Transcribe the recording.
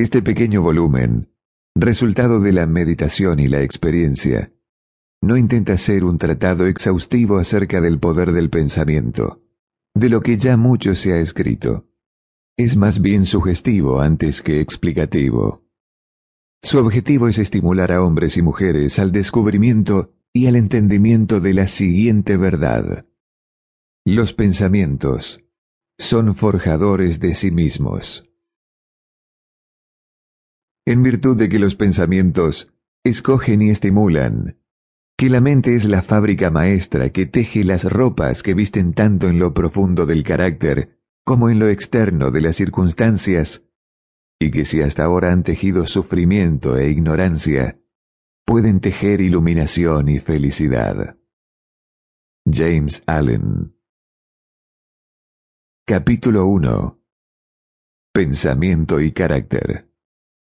Este pequeño volumen, resultado de la meditación y la experiencia, no intenta ser un tratado exhaustivo acerca del poder del pensamiento, de lo que ya mucho se ha escrito. Es más bien sugestivo antes que explicativo. Su objetivo es estimular a hombres y mujeres al descubrimiento y al entendimiento de la siguiente verdad. Los pensamientos son forjadores de sí mismos. En virtud de que los pensamientos escogen y estimulan, que la mente es la fábrica maestra que teje las ropas que visten tanto en lo profundo del carácter como en lo externo de las circunstancias, y que si hasta ahora han tejido sufrimiento e ignorancia, pueden tejer iluminación y felicidad. James Allen. Capítulo 1 Pensamiento y carácter